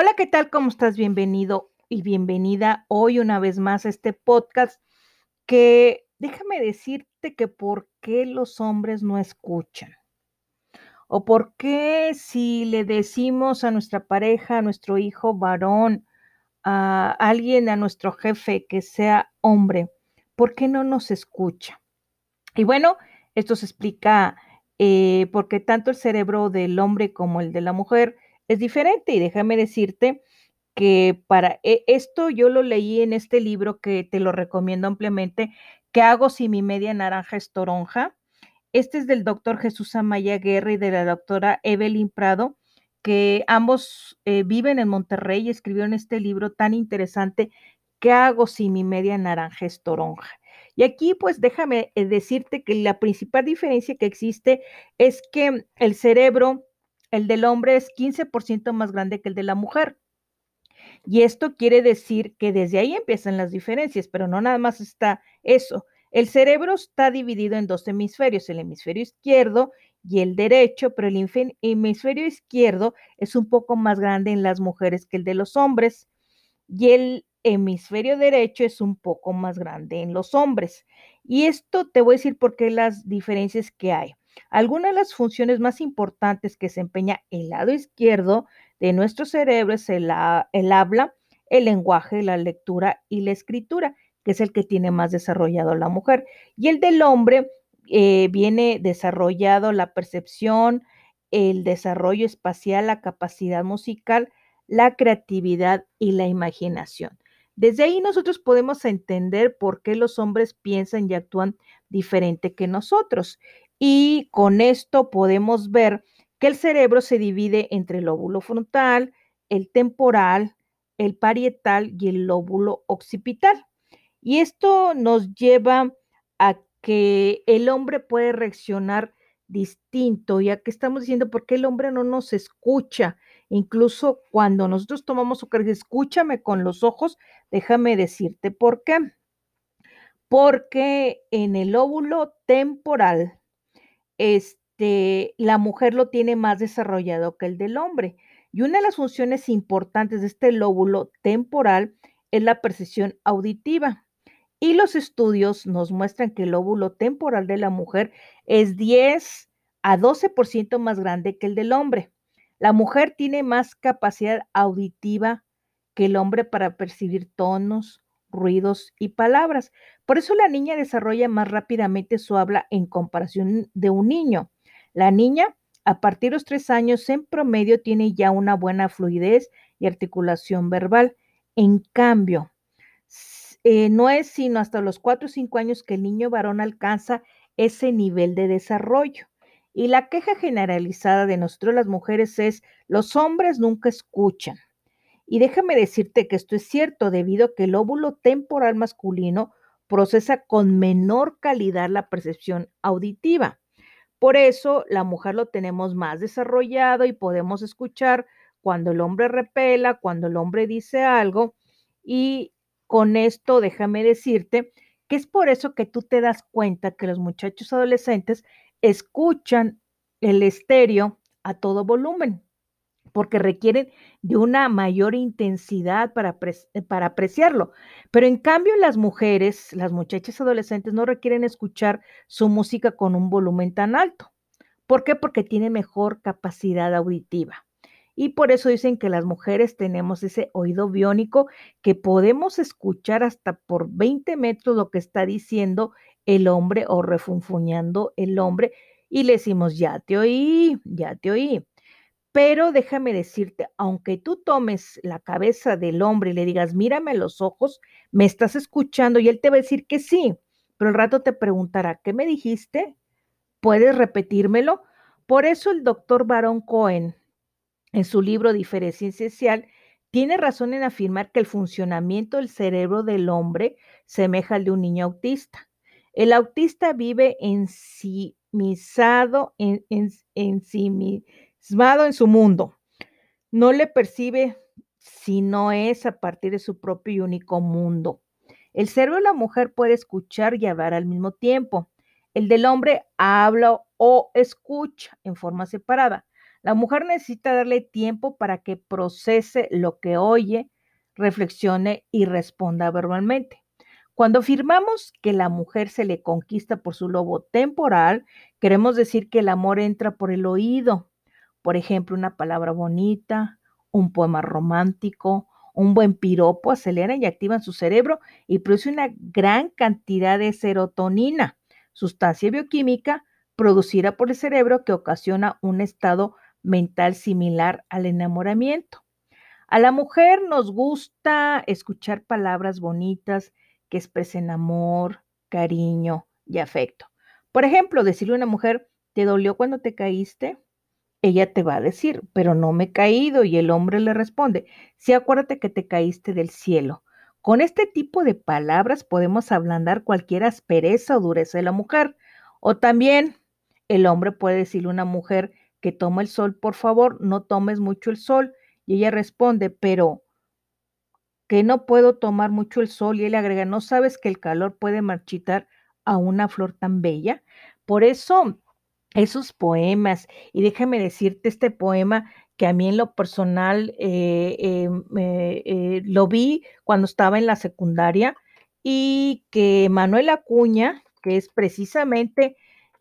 Hola, ¿qué tal? ¿Cómo estás? Bienvenido y bienvenida hoy una vez más a este podcast que déjame decirte que por qué los hombres no escuchan. O por qué si le decimos a nuestra pareja, a nuestro hijo varón, a alguien, a nuestro jefe que sea hombre, ¿por qué no nos escucha? Y bueno, esto se explica eh, porque tanto el cerebro del hombre como el de la mujer es diferente y déjame decirte que para e, esto yo lo leí en este libro que te lo recomiendo ampliamente, ¿Qué hago si mi media naranja es toronja? Este es del doctor Jesús Amaya Guerra y de la doctora Evelyn Prado, que ambos eh, viven en Monterrey y escribieron este libro tan interesante, ¿Qué hago si mi media naranja es toronja? Y aquí, pues déjame eh, decirte que la principal diferencia que existe es que el cerebro el del hombre es 15% más grande que el de la mujer. Y esto quiere decir que desde ahí empiezan las diferencias, pero no nada más está eso. El cerebro está dividido en dos hemisferios, el hemisferio izquierdo y el derecho, pero el hemisferio izquierdo es un poco más grande en las mujeres que el de los hombres y el hemisferio derecho es un poco más grande en los hombres. Y esto te voy a decir por qué las diferencias que hay. Algunas de las funciones más importantes que desempeña el lado izquierdo de nuestro cerebro es el, habla, el lenguaje, la lectura y la escritura, que es el que tiene más desarrollado la mujer. Y el del hombre eh, viene desarrollado la percepción, el desarrollo espacial, la capacidad musical, la creatividad y la imaginación. Desde ahí nosotros podemos entender por qué los hombres piensan y actúan diferente que nosotros. Y con esto podemos ver que el cerebro se divide entre el lóbulo frontal, el temporal, el parietal y el lóbulo occipital. Y esto nos lleva a que el hombre puede reaccionar distinto, ya que estamos diciendo por qué el hombre no nos escucha. Incluso cuando nosotros tomamos su carga, escúchame con los ojos, déjame decirte por qué. Porque en el lóbulo temporal este, la mujer lo tiene más desarrollado que el del hombre. Y una de las funciones importantes de este lóbulo temporal es la percepción auditiva. Y los estudios nos muestran que el lóbulo temporal de la mujer es 10 a 12% más grande que el del hombre. La mujer tiene más capacidad auditiva que el hombre para percibir tonos, ruidos y palabras. Por eso la niña desarrolla más rápidamente su habla en comparación de un niño. La niña, a partir de los tres años, en promedio, tiene ya una buena fluidez y articulación verbal. En cambio, eh, no es sino hasta los cuatro o cinco años que el niño varón alcanza ese nivel de desarrollo. Y la queja generalizada de nosotros las mujeres es, los hombres nunca escuchan. Y déjame decirte que esto es cierto debido a que el óvulo temporal masculino procesa con menor calidad la percepción auditiva. Por eso la mujer lo tenemos más desarrollado y podemos escuchar cuando el hombre repela, cuando el hombre dice algo. Y con esto déjame decirte que es por eso que tú te das cuenta que los muchachos adolescentes escuchan el estéreo a todo volumen porque requieren de una mayor intensidad para, eh, para apreciarlo. Pero en cambio las mujeres, las muchachas adolescentes no requieren escuchar su música con un volumen tan alto. ¿Por qué? Porque tiene mejor capacidad auditiva. Y por eso dicen que las mujeres tenemos ese oído biónico que podemos escuchar hasta por 20 metros lo que está diciendo el hombre o refunfuñando el hombre y le decimos, ya te oí, ya te oí. Pero déjame decirte, aunque tú tomes la cabeza del hombre y le digas, mírame los ojos, me estás escuchando y él te va a decir que sí, pero el rato te preguntará, ¿qué me dijiste? ¿Puedes repetírmelo? Por eso el doctor Baron Cohen, en su libro Diferencia Esencial, tiene razón en afirmar que el funcionamiento del cerebro del hombre semeja al de un niño autista. El autista vive ensimisado, en, en, en, su mundo. No le percibe si no es a partir de su propio y único mundo. El cerebro de la mujer puede escuchar y hablar al mismo tiempo. El del hombre habla o escucha en forma separada. La mujer necesita darle tiempo para que procese lo que oye, reflexione y responda verbalmente. Cuando afirmamos que la mujer se le conquista por su lobo temporal, queremos decir que el amor entra por el oído. Por ejemplo, una palabra bonita, un poema romántico, un buen piropo aceleran y activan su cerebro y produce una gran cantidad de serotonina, sustancia bioquímica producida por el cerebro que ocasiona un estado mental similar al enamoramiento. A la mujer nos gusta escuchar palabras bonitas que expresen amor, cariño y afecto. Por ejemplo, decirle a una mujer, ¿te dolió cuando te caíste? Ella te va a decir, pero no me he caído y el hombre le responde, sí, acuérdate que te caíste del cielo. Con este tipo de palabras podemos ablandar cualquier aspereza o dureza de la mujer. O también el hombre puede decirle a una mujer que toma el sol, por favor, no tomes mucho el sol. Y ella responde, pero que no puedo tomar mucho el sol y él agrega, ¿no sabes que el calor puede marchitar a una flor tan bella? Por eso, esos poemas, y déjame decirte este poema que a mí en lo personal eh, em, eh, lo vi cuando estaba en la secundaria y que Manuel Acuña, que es precisamente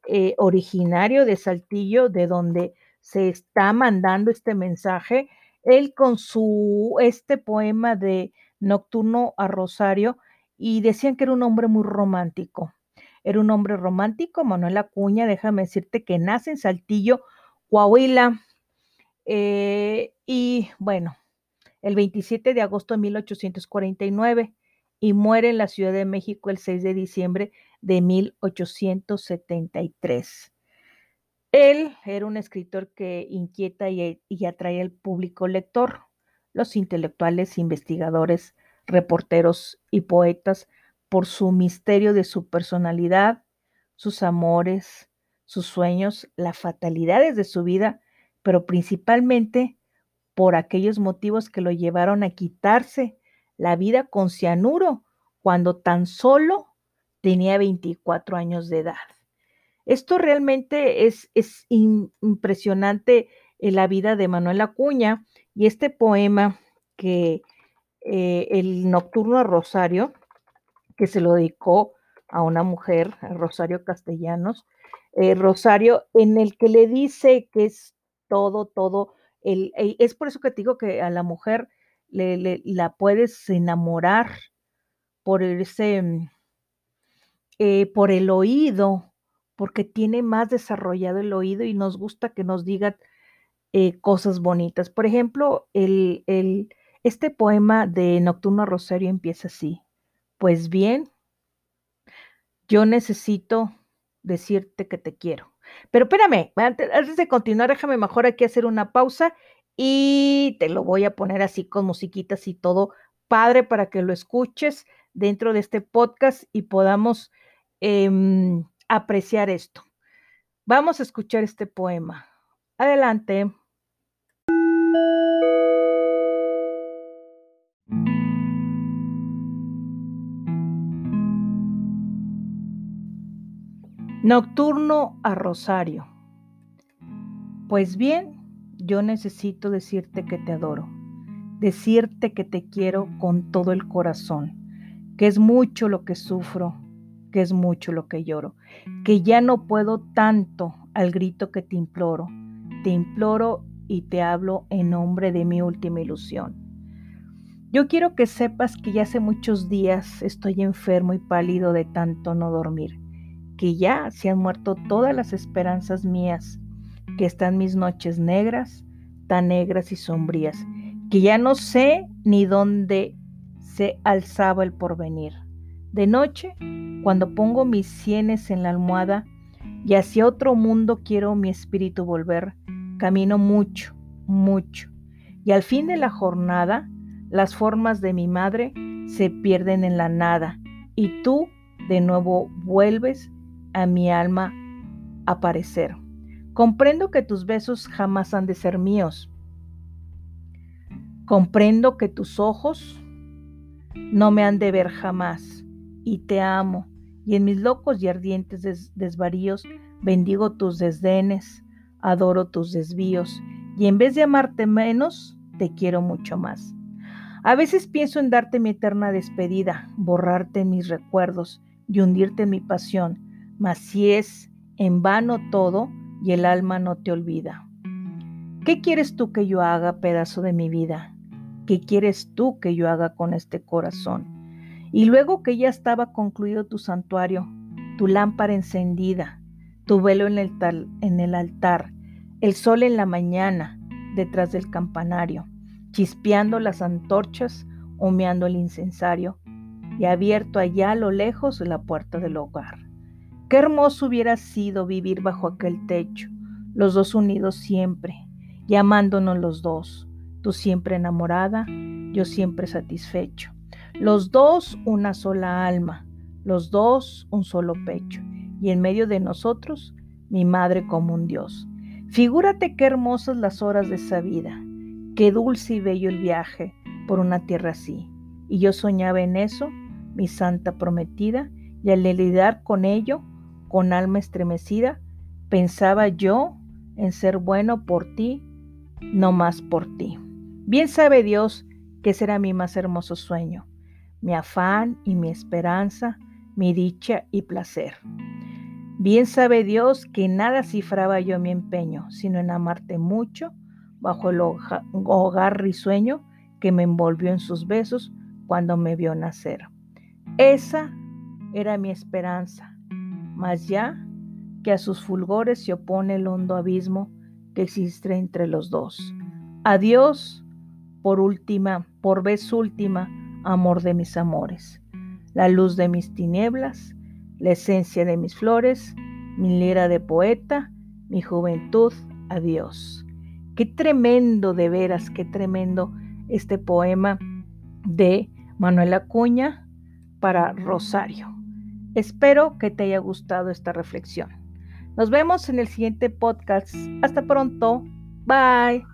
eh, originario de Saltillo, de donde se está mandando este mensaje, él con su, este poema de Nocturno a Rosario, y decían que era un hombre muy romántico. Era un hombre romántico, Manuel Acuña, déjame decirte que nace en Saltillo, Coahuila, eh, y bueno, el 27 de agosto de 1849 y muere en la Ciudad de México el 6 de diciembre de 1873. Él era un escritor que inquieta y, atrae al público lector. Los intelectuales, investigadores, reporteros y poetas, por su misterio de su personalidad, sus amores, sus sueños, las fatalidades de su vida, pero principalmente por aquellos motivos que lo llevaron a quitarse la vida con cianuro cuando tan solo tenía 24 años de edad. Esto realmente es, es impresionante en la vida de Manuel Acuña y este poema que eh, el Nocturno Rosario, que se lo dedicó a una mujer, Rosario Castellanos, eh, Rosario, en el que le dice que es todo, todo, el, eh, es por eso que te digo que a la mujer le, la puedes enamorar por ese, por el oído, porque tiene más desarrollado el oído y nos gusta que nos digan eh, cosas bonitas. Por ejemplo, el, este poema de Nocturno Rosario empieza así. Pues bien, yo necesito decirte que te quiero. Pero espérame, antes, de continuar, déjame mejor aquí hacer una pausa y te lo voy a poner así con musiquitas y todo padre para que lo escuches dentro de este podcast y podamos eh, apreciar esto. Vamos a escuchar este poema. Adelante. Nocturno a Rosario. Pues bien, yo necesito decirte que te adoro, decirte que te quiero con todo el corazón, que es mucho lo que sufro, que es mucho lo que lloro, que ya no puedo tanto al grito que te imploro. Te imploro y te hablo en nombre de mi última ilusión. Yo quiero que sepas que ya hace muchos días estoy enfermo y pálido de tanto no dormir, que ya se han muerto todas las esperanzas mías, que están mis noches negras, tan negras y sombrías, que ya no sé ni dónde se alzaba el porvenir. De noche, cuando pongo mis sienes en la almohada y hacia otro mundo quiero mi espíritu volver, camino mucho, mucho. Y al fin de la jornada, las formas de mi madre se pierden en la nada y tú de nuevo vuelves a mi alma aparecer. Comprendo que tus besos jamás han de ser míos. Comprendo que tus ojos no me han de ver jamás y te amo, y en mis locos y ardientes desvaríos bendigo tus desdenes, adoro tus desvíos y en vez de amarte menos, te quiero mucho más. A veces pienso en darte mi eterna despedida, borrarte mis recuerdos y hundirte en mi pasión, mas si es en vano todo y el alma no te olvida. ¿Qué quieres tú que yo haga, pedazo de mi vida? ¿Qué quieres tú que yo haga con este corazón? Y luego que ya estaba concluido tu santuario, tu lámpara encendida, tu velo en el, en el altar, el sol en la mañana, detrás del campanario, chispeando las antorchas, humeando el incensario, y abierto allá a lo lejos la puerta del hogar. Qué hermoso hubiera sido vivir bajo aquel techo, los dos unidos siempre, y amándonos los dos, tú siempre enamorada, yo siempre satisfecho, los dos una sola alma, los dos un solo pecho, y en medio de nosotros mi madre como un Dios. Figúrate qué hermosas las horas de esa vida, qué dulce y bello el viaje por una tierra así. Y yo soñaba en eso, mi santa prometida, y al lidiar con ello, con alma estremecida, pensaba yo en ser bueno por ti, no más por ti. Bien sabe Dios que será mi más hermoso sueño, mi afán y mi esperanza, mi dicha y placer. Bien sabe Dios que nada cifraba yo mi empeño, sino en amarte mucho, bajo el hogar risueño que me envolvió en sus besos cuando me vio nacer. Esa era mi esperanza, mas ya que a sus fulgores se opone el hondo abismo que existe entre los dos. Adiós, por última, por vez última, amor de mis amores, la luz de mis tinieblas, la esencia de mis flores, mi lira de poeta, mi juventud, adiós. Qué tremendo, de veras, qué tremendo este poema de Manuel Acuña para Rosario. Espero que te haya gustado esta reflexión. Nos vemos en el siguiente podcast. Hasta pronto. Bye.